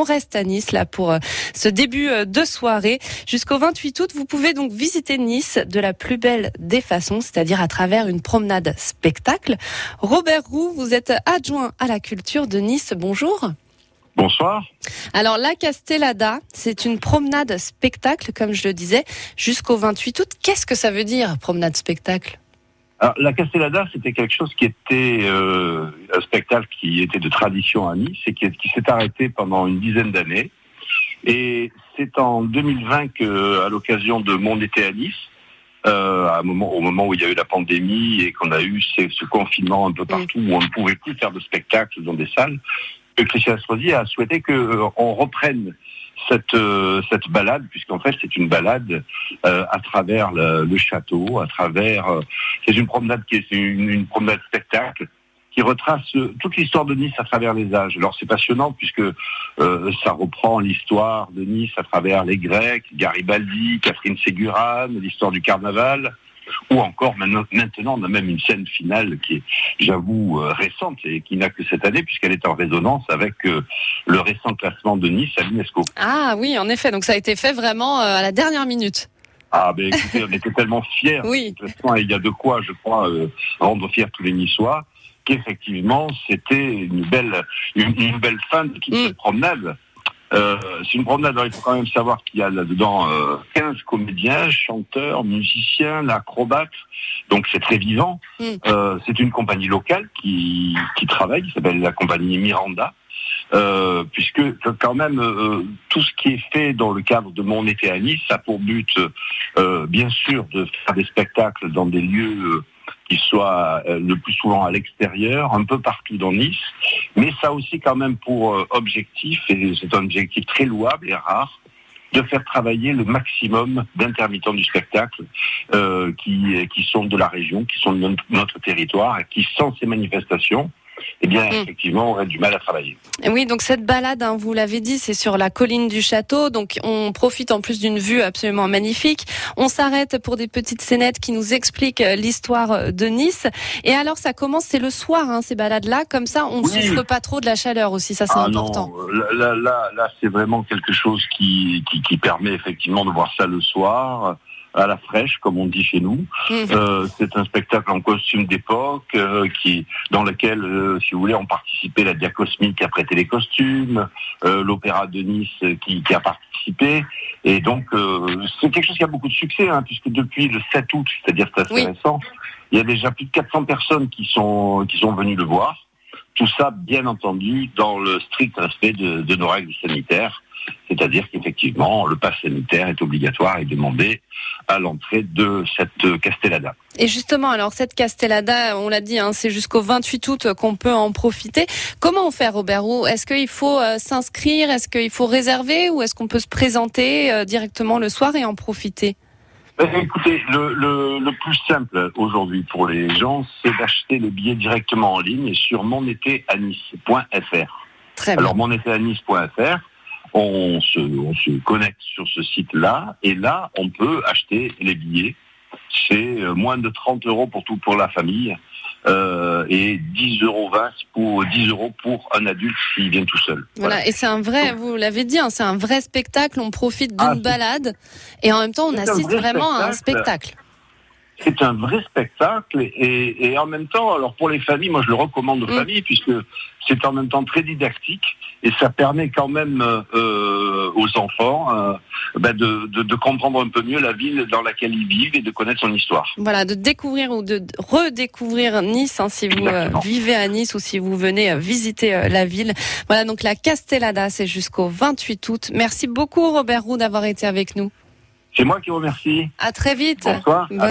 On reste à Nice là pour ce début de soirée. Jusqu'au 28 août, vous pouvez donc visiter Nice de la plus belle des façons, c'est-à-dire à travers une promenade spectacle. Robert Roux, vous êtes adjoint à la culture de Nice. Bonjour. Bonsoir. Alors la Castellada, c'est une promenade spectacle, comme je le disais, jusqu'au 28 août. Qu'est-ce que ça veut dire, promenade spectacle? Alors, La Castellada, c'était quelque chose qui était euh, un spectacle qui était de tradition à Nice et qui, qui s'est arrêté pendant une dizaine d'années. Et c'est en 2020 que, à l'occasion de mon été à Nice, euh, à un moment, au moment où il y a eu la pandémie et qu'on a eu ce, ce confinement un peu partout où on ne pouvait plus faire de spectacles dans des salles, que Christian Estrosi a souhaité qu'on reprenne cette euh, cette balade, puisqu'en fait c'est une balade euh, à travers le, château, à travers euh, c'est une promenade qui est une, une promenade spectacle qui retrace euh, toute l'histoire de Nice à travers les âges. Alors c'est passionnant puisque ça reprend l'histoire de Nice à travers les Grecs, Garibaldi, Catherine Ségurane, l'histoire du carnaval, ou encore maintenant, on a même une scène finale qui est, j'avoue, euh, récente et qui n'a que cette année puisqu'elle est en résonance avec euh, le récent classement de Nice à l'UNESCO. Ah oui, en effet, donc ça a été fait vraiment euh, à la dernière minute. Ah ben écoutez, on était tellement fiers. Oui. De toute façon, il y a de quoi, je crois, euh, rendre fiers tous les Niçois, qu'effectivement, c'était une belle, une, une belle fin de toute Mm. cette promenade. Euh, c'est une promenade, alors il faut quand même savoir qu'il y a là-dedans euh, 15 comédiens, chanteurs, musiciens, l'acrobate, donc c'est très vivant. Mm. Euh, c'est une compagnie locale qui, qui travaille, qui s'appelle la compagnie Miranda, euh, puisque quand même euh, tout ce qui est fait dans le cadre de mon été à Nice a pour but, euh, bien sûr, de faire des spectacles dans des lieux euh, qui soient euh, le plus souvent à l'extérieur, un peu partout dans Nice, mais ça aussi quand même pour euh, objectif, et c'est un objectif très louable et rare, de faire travailler le maximum d'intermittents du spectacle euh, qui, qui sont de la région, qui sont de notre, territoire, qui, sans ces manifestations, eh bien, Mm. effectivement, auraient du mal à travailler. Oui, donc cette balade, hein, vous l'avez dit, c'est sur la colline du château. Donc on profite en plus d'une vue absolument magnifique. On s'arrête pour des petites scénettes qui nous expliquent euh, l'histoire euh, de Nice. Et alors ça commence, c'est le soir, hein, ces balades-là. Comme ça, on ne Oui. souffre pas trop de la chaleur aussi. Ça, c'est Ah important. non, là, là, là, là, c'est vraiment quelque chose qui, qui, qui permet effectivement de voir ça le soir, à la fraîche, comme on dit chez nous. Mhm. Euh, c'est un spectacle en costume d'époque, euh, qui, dans lequel, euh, si vous voulez, ont participé la Diacosmique qui a prêté les costumes, euh, l'Opéra de Nice qui, qui a participé. Et donc, euh, c'est quelque chose qui a beaucoup de succès, hein, puisque depuis le 7 août, c'est-à-dire c'est assez Oui. récent, il y a déjà plus de 400 personnes qui sont, qui sont venues le voir. Tout ça, bien entendu, dans le strict respect de, de nos règles sanitaires. C'est-à-dire qu'effectivement, le pass sanitaire est obligatoire et demandé à l'entrée de cette Castellada. Et justement, alors cette Castellada, on l'a dit, hein, c'est jusqu'au 28 août qu'on peut en profiter. Comment on fait, Robert Roux? Est-ce qu'il faut euh, s'inscrire? Est-ce qu'il faut réserver? Ou est-ce qu'on peut se présenter euh, directement le soir et en profiter? Euh, Écoutez, le, le, le plus simple aujourd'hui pour les gens, c'est d'acheter le billet directement en ligne sur bien. Alors monétéanis.fr, on se, on se connecte sur ce site-là et là, on peut acheter les billets. C'est euh, moins de 30 euros pour tout pour la famille euh, et 10 euros 20 pour 10 euros pour un adulte s'il vient tout seul. Voilà, et c'est un vrai, vous l'avez dit, hein, c'est un vrai spectacle. On profite d'une Ah, balade et en même temps, on assiste vrai vraiment à un spectacle. C'est un vrai spectacle et, et en même temps, alors pour les familles, moi je le recommande aux Mm. familles puisque c'est en même temps très didactique et ça permet quand même euh, aux enfants euh, ben, de, de, de comprendre un peu mieux la ville dans laquelle ils vivent et de connaître son histoire. Voilà, de découvrir ou de redécouvrir Nice, hein, si vous euh, Exactement. vivez à Nice ou si vous venez euh, visiter euh, la ville. Voilà, donc la Castellada, c'est jusqu'au 28 août. Merci beaucoup, Robert Roux, d'avoir été avec nous. C'est moi qui vous remercie. À très vite. Bonsoir. Bonne